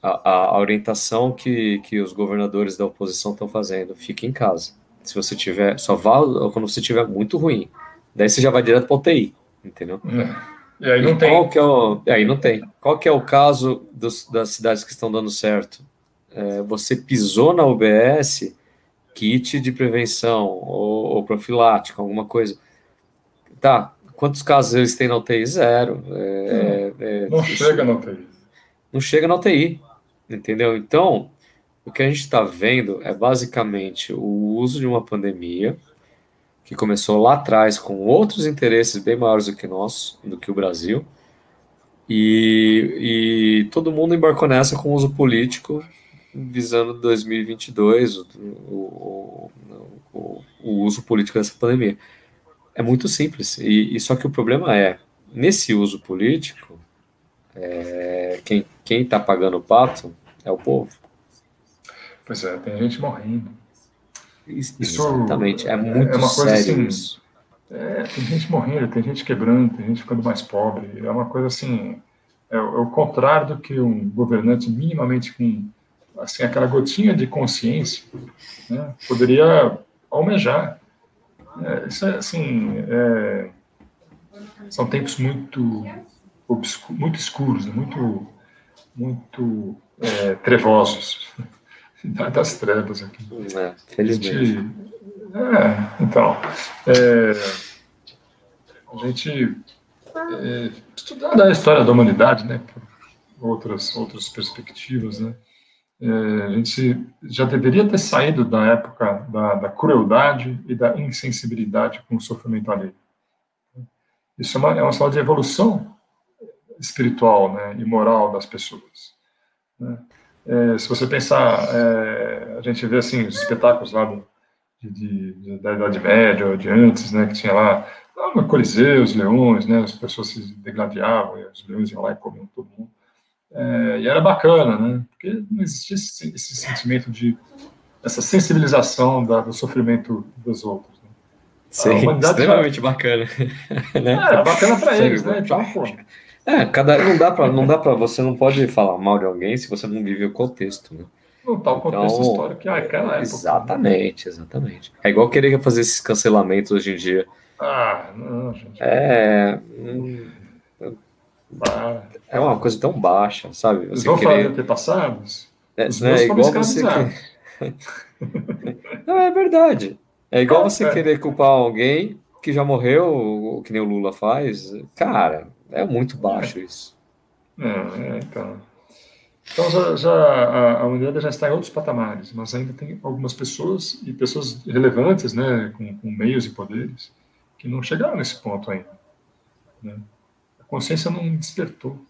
A, a, orientação que, que os governadores da oposição estão fazendo, fique em casa se você tiver, só vá quando você tiver muito ruim. Daí você já vai direto para UTI, entendeu? É. E aí não e tem. Qual que é o, aí não tem. Qual que é o caso dos, das cidades que estão dando certo? É, você pisou na UBS, kit de prevenção ou, ou profilático, alguma coisa. Tá, quantos casos eles têm na UTI? Zero. É, é, não chega na UTI. Não chega na UTI, entendeu? Então, o que a gente está vendo é basicamente o uso de uma pandemia que começou lá atrás com outros interesses bem maiores do que nós, do que o Brasil, e, e todo mundo embarcou nessa com uso político visando 2022 o, o, o, o uso político dessa pandemia. É muito simples, e, e, só que o problema é, nesse uso político, é, quem está pagando o pato é o povo. Pois é, tem gente morrendo. Isso, Exatamente, é muito é uma coisa sério assim, isso. É, tem gente morrendo, tem gente quebrando, tem gente ficando mais pobre. É uma coisa assim, é, é o contrário do que um governante minimamente com assim aquela gotinha de consciência né, poderia almejar. É, isso é assim, é, são tempos muito, muito escuros, muito, muito é, trevosos. das trevas aqui. É, felizmente. é, então, é, a gente é, estudando a história da humanidade, né, por outras, outras perspectivas, né, é, a gente já deveria ter saído da época da, da crueldade e da insensibilidade com o sofrimento alheio. Isso é uma, é uma de evolução espiritual né, e moral das pessoas. Né? É, se você pensar, é, a gente vê assim os espetáculos lá do, de, de, da Idade Média ou de antes, né, que tinha lá no Coliseu, os leões, né, as pessoas se degladiavam, e os leões iam lá e comiam todo mundo. É, e era bacana, né, porque não existia esse, esse sentimento de essa sensibilização da, do sofrimento dos outros. Né. Sim, extremamente já... bacana. né? É, bacana para eles, né? Então, pô, é, cada não dá para não dá para você não pode falar mal de alguém se você não vive o contexto, né? Não tá o contexto então, histórico que é aquela época. Exatamente, exatamente. É igual querer fazer esses cancelamentos hoje em dia. Ah, não, gente. É. Ah. É uma coisa tão baixa, sabe? Você vão querer... falar passados? É, Os né, é igual você que... Não, é verdade. É igual é, você é. querer culpar alguém que já morreu, que nem o Lula faz. Cara, é muito baixo isso. É, é então. Então já, já a, a, humanidade já está em outros patamares, mas ainda tem algumas pessoas e pessoas relevantes, né, com, com meios e poderes, que não chegaram nesse ponto ainda. Né? A consciência não despertou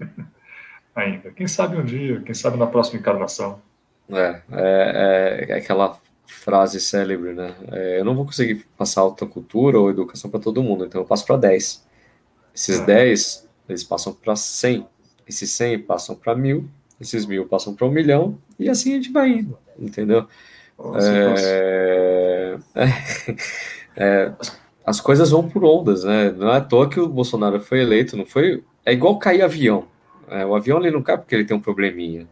ainda. Quem sabe um dia, quem sabe na próxima encarnação. É, é, é aquela frase célebre, né? É, eu não vou conseguir passar alta cultura ou educação para todo mundo, então eu passo para 10. Esses ah. 10, eles passam para 100. Esses 100 passam para mil. Esses mil passam para um milhão. E assim a gente vai indo, entendeu? é, é, as coisas vão por ondas, né? Não é à toa que o Bolsonaro foi eleito, não foi. É igual cair avião. É, o avião ele não cai porque ele tem um probleminha.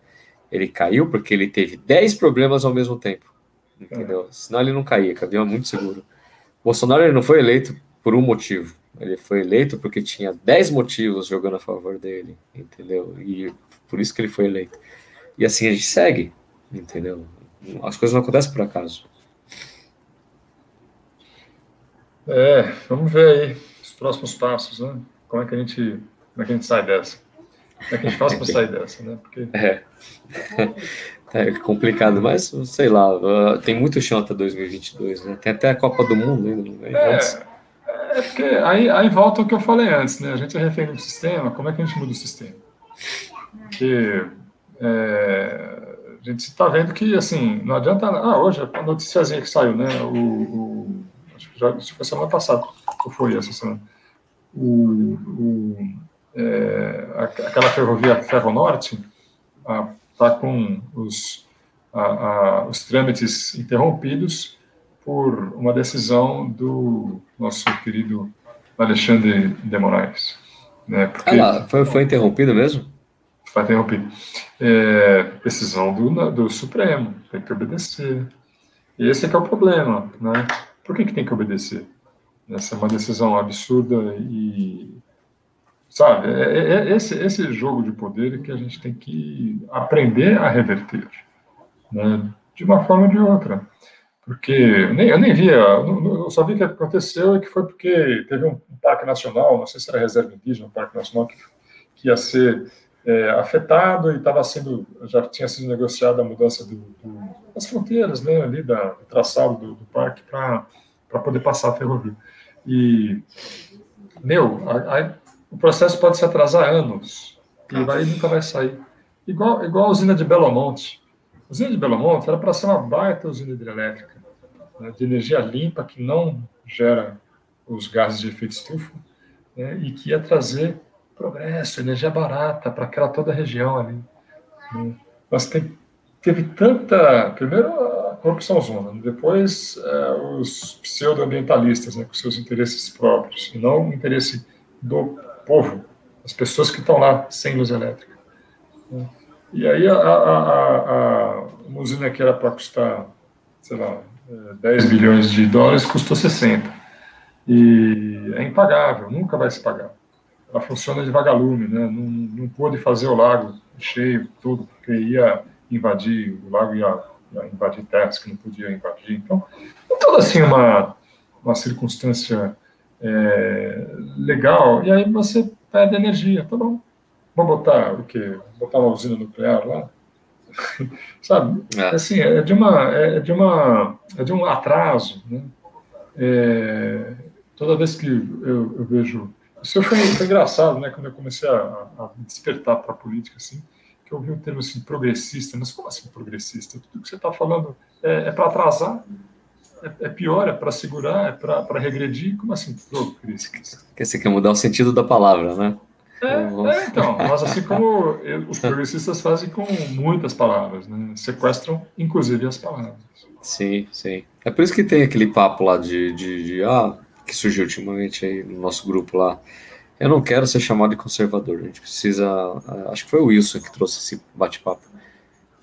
Ele caiu porque ele teve 10 problemas ao mesmo tempo. Entendeu? É. Senão ele não caía, que o avião é muito seguro. O Bolsonaro ele não foi eleito por um motivo. Ele foi eleito porque tinha 10 motivos jogando a favor dele, entendeu? E por isso que ele foi eleito. E assim a gente segue, entendeu? As coisas não acontecem por acaso. É, vamos ver aí os próximos passos, né? Como é que a gente, como é que a gente sai dessa? Como é que a gente faz para sair dessa, né? Porque... É. é complicado, mas sei lá, tem muito chão até 2022, né? Tem até a Copa do Mundo ainda. Né? É, é porque aí, aí volta o que eu falei antes, né? A gente é refém do sistema, como é que a gente muda o sistema? Porque é, a gente está vendo que, assim, não adianta... Ah, hoje, a noticiazinha que saiu, né? O, o acho que já isso foi semana passada, ou foi essa semana. O, o é, aquela ferrovia Ferro Norte está com os, a, a, os trâmites interrompidos por uma decisão do nosso querido Alexandre de Moraes. Né? Porque, ah, foi, foi interrompido mesmo? Foi interrompido. É, decisão do, do Supremo, tem que obedecer. E esse é que é o problema, né? Por que, que tem que obedecer? Essa é uma decisão absurda e sabe é, é, é esse esse jogo de poder que a gente tem que aprender a reverter né? de uma forma ou de outra porque eu nem, eu nem via, eu só vi que aconteceu e que foi porque teve um parque nacional, não sei se era reserva indígena, um parque nacional que, que ia ser é, afetado e estava sendo, já tinha sido negociada a mudança do, do, das fronteiras, né, ali da, do traçado do, do parque para poder passar a ferrovia. E, meu, a, a, o processo pode se atrasar anos e vai nunca vai sair. Igual, igual a usina de Belo Monte. A usina de Belo Monte era para ser uma baita usina hidrelétrica né, de energia limpa que não gera os gases de efeito estufa né, e que ia trazer progresso, energia barata para aquela toda a região ali. Né. Mas tem, teve tanta, primeiro a corrupção zona, depois é, os pseudoambientalistas né, com seus interesses próprios, e não o interesse do povo, as pessoas que estão lá sem luz elétrica. Né. E aí a, a, a, a usina que era para custar, sei lá, 10 bilhões de dólares custou 60. e é impagável, nunca vai se pagar. Ela funciona de vagalume, né? não, não pôde fazer o lago cheio, tudo, porque ia invadir, o lago ia, ia invadir terras que não podia invadir. Então, é toda assim uma, uma circunstância é, legal, e aí você perde energia, tá bom. Vamos botar o quê? Botar uma usina nuclear lá? Sabe? É. Assim, é de uma, é de uma, é de um atraso, né? É, toda vez que eu, eu vejo isso foi, foi, engraçado, né? Quando eu comecei a, a despertar para a política, assim, que eu ouvi um termo assim, progressista. Mas como assim progressista? Tudo que você está falando é, é para atrasar, é, é, pior, é para segurar, é para regredir. Como assim progressista? Você quer mudar o sentido da palavra, né? É, é, então, mas assim como os progressistas fazem com muitas palavras, né? Sequestram, inclusive, as palavras. Sim, sim. É por isso que tem aquele papo lá de, de, de ah, que surgiu ultimamente aí no nosso grupo lá. Eu não quero ser chamado de conservador. A gente precisa. Acho que foi o Wilson que trouxe esse bate-papo.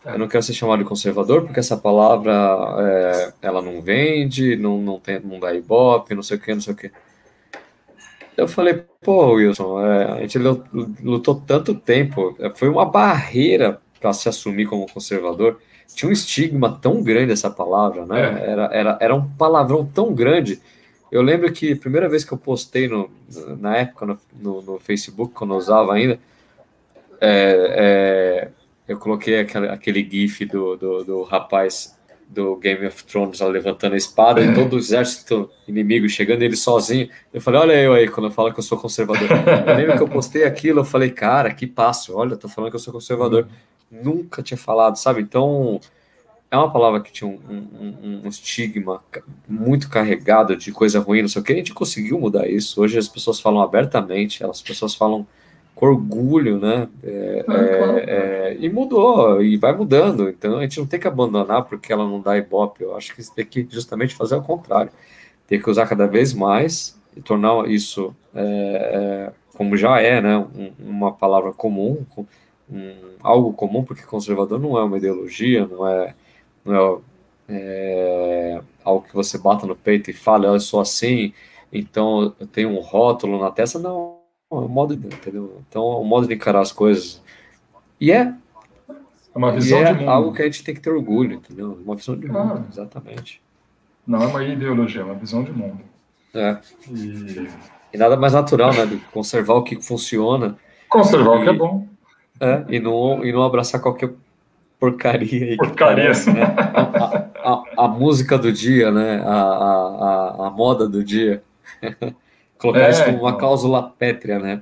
É. Eu não quero ser chamado de conservador porque essa palavra é, ela não vende, não, não, tem, não dá ibope, não sei o que, não sei o que. Eu falei, pô, Wilson, é, a gente lutou tanto tempo, é, foi uma barreira para se assumir como conservador. Tinha um estigma tão grande essa palavra, né? É. Era, era, era um palavrão tão grande eu lembro que a primeira vez que eu postei no, na época no, no, no Facebook, quando eu usava ainda, é, é, eu coloquei aquele, aquele gif do, do, do, rapaz do Game of Thrones levantando a espada e todo o exército inimigo chegando, ele sozinho. Eu falei, olha eu aí, quando eu falo que eu sou conservador. Eu lembro que eu postei aquilo, eu falei, cara, que passo, olha, tô falando que eu sou conservador. Nunca tinha falado, sabe? Então, é uma palavra que tinha um, um, um, estigma muito carregado de coisa ruim, não sei o que, a gente conseguiu mudar isso. Hoje as pessoas falam abertamente, as pessoas falam com orgulho, né? É, é, é, e mudou, e vai mudando. Então a gente não tem que abandonar porque ela não dá ibope. Eu acho que tem que justamente fazer o contrário. Tem que usar cada vez mais e tornar isso é, é, como já é, né? uma palavra comum, algo comum, porque conservador não é uma ideologia, não é não é, é algo que você bata no peito e fala, eu sou assim, então eu tenho um rótulo na testa, não, é um modo, entendeu? Então é um modo de encarar as coisas. E é, é uma visão é de mundo. algo que a gente tem que ter orgulho, entendeu? Uma visão de mundo, exatamente. Não é uma ideologia, é uma visão de mundo. É. E, e nada mais natural, né? De conservar o que funciona. Conservar e, o que é bom. É, e não, e não abraçar qualquer porcaria aí. Porcaria. né? a, a, a, música do dia, né? A, a, a moda do dia. Colocar é, isso como uma então. cláusula pétrea, né?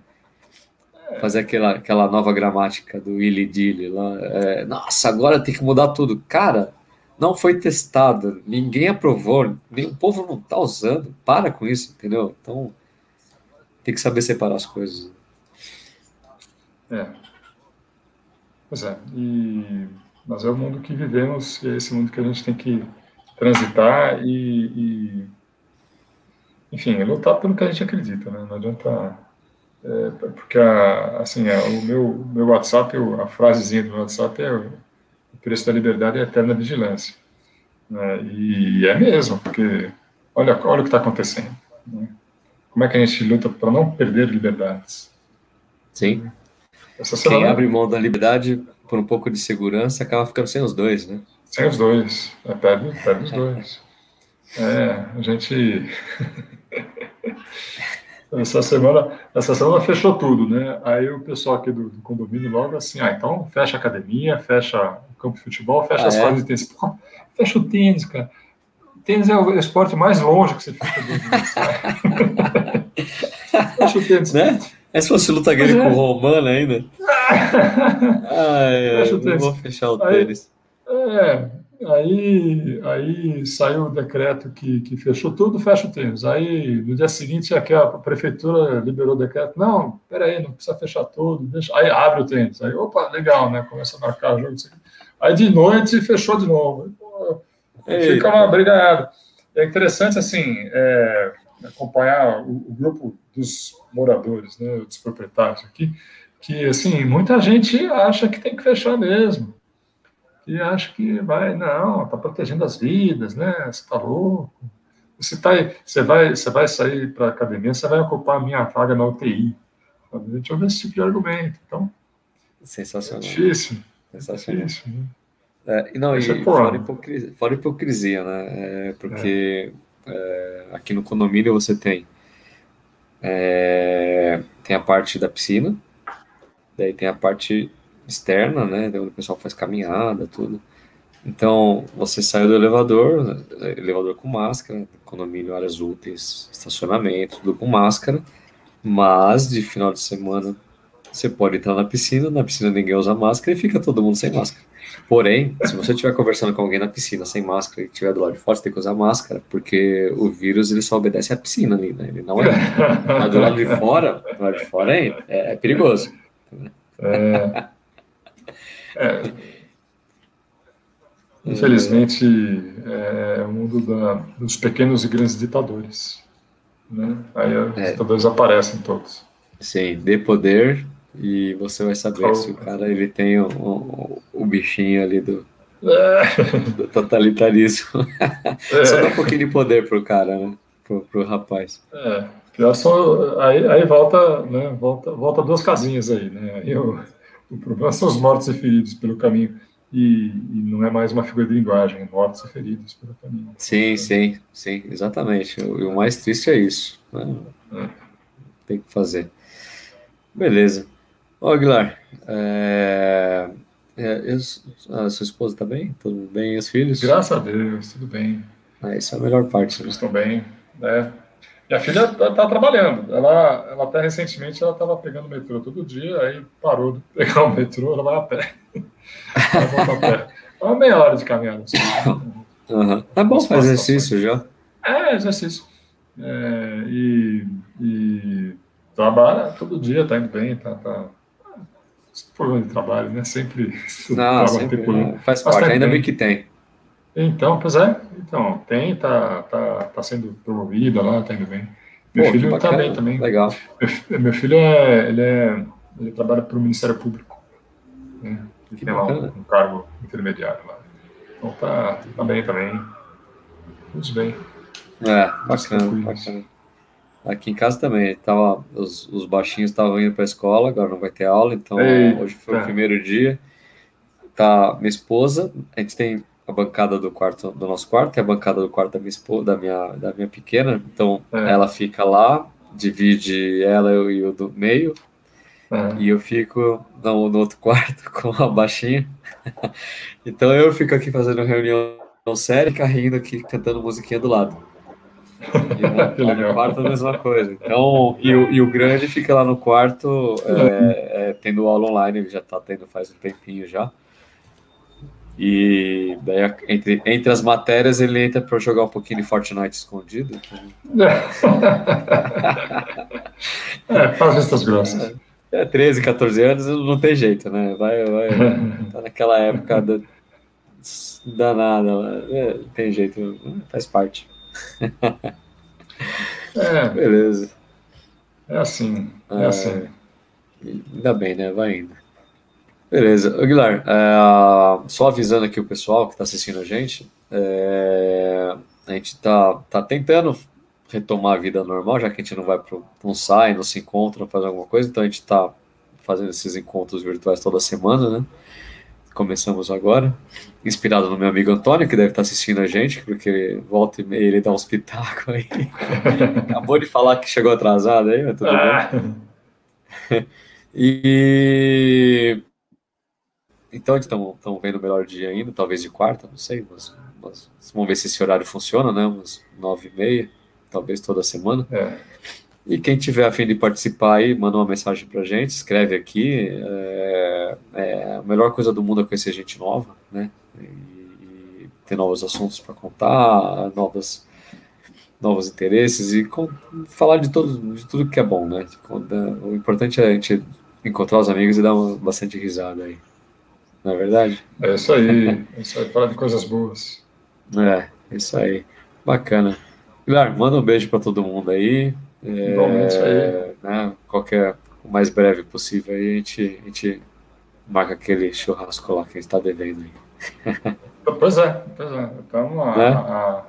Fazer aquela, aquela nova gramática do Willy Dilly lá. É, nossa, agora tem que mudar tudo. Cara, não foi testado, ninguém aprovou, nem, o povo não tá usando. Para com isso, entendeu? Então, tem que saber separar as coisas. É. Pois é. E mas é o mundo que vivemos e é esse mundo que a gente tem que transitar e, e enfim, lutar pelo que a gente acredita, né? Não adianta é, porque a, assim, é, o meu, meu WhatsApp, a frasezinha do meu WhatsApp é o preço da liberdade é a eterna vigilância. Né? E é mesmo, porque olha, olha o que está acontecendo. Né? Como é que a gente luta para não perder liberdades? Sim. Quem abre mão da liberdade por um pouco de segurança, acaba ficando sem os dois, né? Sem os dois, é, perde, perde os dois. É, a gente. essa semana, essa semana fechou tudo, né? Aí o pessoal aqui do, do, condomínio logo assim, ah, então fecha a academia, fecha o campo de futebol, fecha ah, as é? quadras de tênis. Pô, fecha o tênis, cara. O tênis é o esporte mais longe que você fica do Fecha o tênis. Né? É se fosse luta grega com o Romano ainda. Ai, eu não vou fechar o tênis. É, aí, aí saiu o decreto que, que fechou tudo, fecha o tênis. Aí, no dia seguinte, aqui a prefeitura liberou o decreto. Não, peraí, não precisa fechar tudo. Deixa... Aí abre o tênis. Aí, opa, legal, né? Começa a marcar o jogo. Aí, de noite, fechou de novo. Pô, fica uma brigada. É interessante, assim, é, acompanhar o, o grupo dos moradores, né, dos proprietários aqui, que, assim, muita gente acha que tem que fechar mesmo. E acha que vai, não, está protegendo as vidas, né? Você está louco. Você, tá, você, vai, você vai sair para a academia, você vai ocupar a minha vaga na UTI. Eu ver esse tipo de argumento. Então, Sensacional. É difícil. Sensacional. É difícil, né? É, não, e é fora, hipocrisia, fora hipocrisia, né? É, porque é. aqui no condomínio você tem tem a parte da piscina, daí tem a parte externa, né? Onde o pessoal faz caminhada, tudo. Então, você saiu do elevador, elevador com máscara, condomínio, áreas úteis, estacionamento, tudo com máscara, mas de final de semana você pode entrar na piscina, na piscina ninguém usa máscara e fica todo mundo sem máscara. Porém, se você estiver conversando com alguém na piscina sem máscara e estiver do lado de fora, você tem que usar máscara, porque o vírus ele só obedece à piscina ali, né? Ele não é. Mas do lado de fora, do lado de fora é, é, perigoso. É, é, infelizmente, é o mundo da, dos pequenos e grandes ditadores. Né? Aí os é. ditadores aparecem todos. Sim, dê poder e você vai saber se o cara ele tem o, o, o bichinho ali do, é. do totalitarismo. É. Só dá um pouquinho de poder pro cara, né? Pro, pro rapaz. É. Só, aí, aí volta, né? Volta, volta duas casinhas aí, né? Aí o, o problema são os mortos e feridos pelo caminho. E, e, não é mais uma figura de linguagem, é mortos e feridos pelo caminho. Sim, sim, sim, exatamente. O, o mais triste é isso. Né? É. Tem que fazer. Beleza. Ô, Aguilar, é, é, eu, a sua esposa está bem? Tudo bem? E os filhos? Graças a Deus, tudo bem. Ah, isso é a melhor parte. Eles estão bem, né? Minha filha está tá trabalhando. Ela, ela até recentemente ela estava pegando o metrô todo dia, aí parou de pegar o metrô, ela vai a pé. ela volta a pé. É uma meia hora de caminhada. Assim. Uhum. É bom fazer exercício já. É, exercício. É, e, e trabalha todo dia, está indo bem, tá, tá problema de trabalho, né? Sempre. Não, sempre é, faz parte, ainda bem que tem. Então, pois é, então, tem, tá, tá, tá sendo promovida lá, tá indo bem. Meu Pô, filho tá bem também. Legal. Meu, meu, filho é, ele é, ele trabalha para o Ministério Público. Né? Ele que tem lá um, um, cargo intermediário lá. Então tá, tá bem também. Tudo bem. É, bacana, bacana. Aqui em casa também, tava, os, os baixinhos estavam indo para a escola, agora não vai ter aula, então Eita. hoje foi o primeiro dia. Tá minha esposa, a gente tem a bancada do quarto do nosso quarto, e a bancada do quarto da minha esposa, da minha, da minha pequena, então é. ela fica lá, divide ela e o do meio, é. e eu fico no, no, outro quarto com a baixinha. então eu fico aqui fazendo reunião séria, rindo aqui, cantando musiquinha do lado. E lá no quarto a mesma coisa. Então, e o, e o grande fica lá no quarto é, é, tendo aula online, ele já está tendo faz um tempinho já. E daí, entre, entre as matérias, ele entra para jogar um pouquinho de Fortnite escondido. é, faz essas grossas. É, 13, 14 anos não tem jeito, né? Vai, vai. Tá naquela época da, danada, é, tem jeito, faz parte. É. Beleza. É assim, é, é assim. Ainda bem, né? Vai indo. Beleza. Aguilar, é, só avisando aqui o pessoal que está assistindo a gente, é, a gente está tá tentando retomar a vida normal, já que a gente não vai pro, não sai, não se encontra, não faz alguma coisa, então a gente está fazendo esses encontros virtuais toda semana, né? começamos agora, inspirado no meu amigo Antônio, que deve estar assistindo a gente, porque volta e meia ele dá um espetáculo aí. Acabou de falar que chegou atrasado aí, mas tudo ah. bem. e então estamos vendo o melhor dia ainda, talvez de quarta, não sei, mas, mas vamos ver se esse horário funciona, né? Umas nove e meia, talvez toda semana. É. E quem tiver a fim de participar aí, manda uma mensagem para gente, escreve aqui. É, é, a melhor coisa do mundo é conhecer gente nova, né? E, e ter novos assuntos para contar, novas, novos interesses e com, falar de, todo, de tudo que é bom, né? O importante é a gente encontrar os amigos e dar uma, bastante risada aí. Não é verdade? É isso aí. É isso aí, falar de coisas boas. É, isso aí. Bacana. Guilherme, manda um beijo para todo mundo aí. É, né, qualquer, o mais breve possível aí, a gente, a gente marca aquele churrasco lá que a gente está devendo aí. Pois é, pois é. Estamos a, né? a,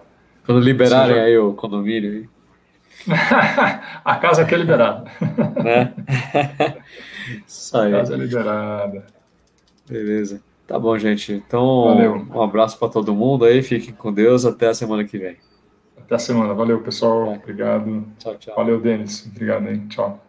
Quando liberarem já... aí o condomínio. a casa aqui é liberada. Né? Isso aí. A casa é liberada. Beleza. Tá bom, gente. Então, Valeu. um abraço para todo mundo aí. Fiquem com Deus. Até a semana que vem. Até a semana. Valeu, pessoal. Obrigado. Tchau, tchau. Valeu, Denis. Obrigado aí. Tchau.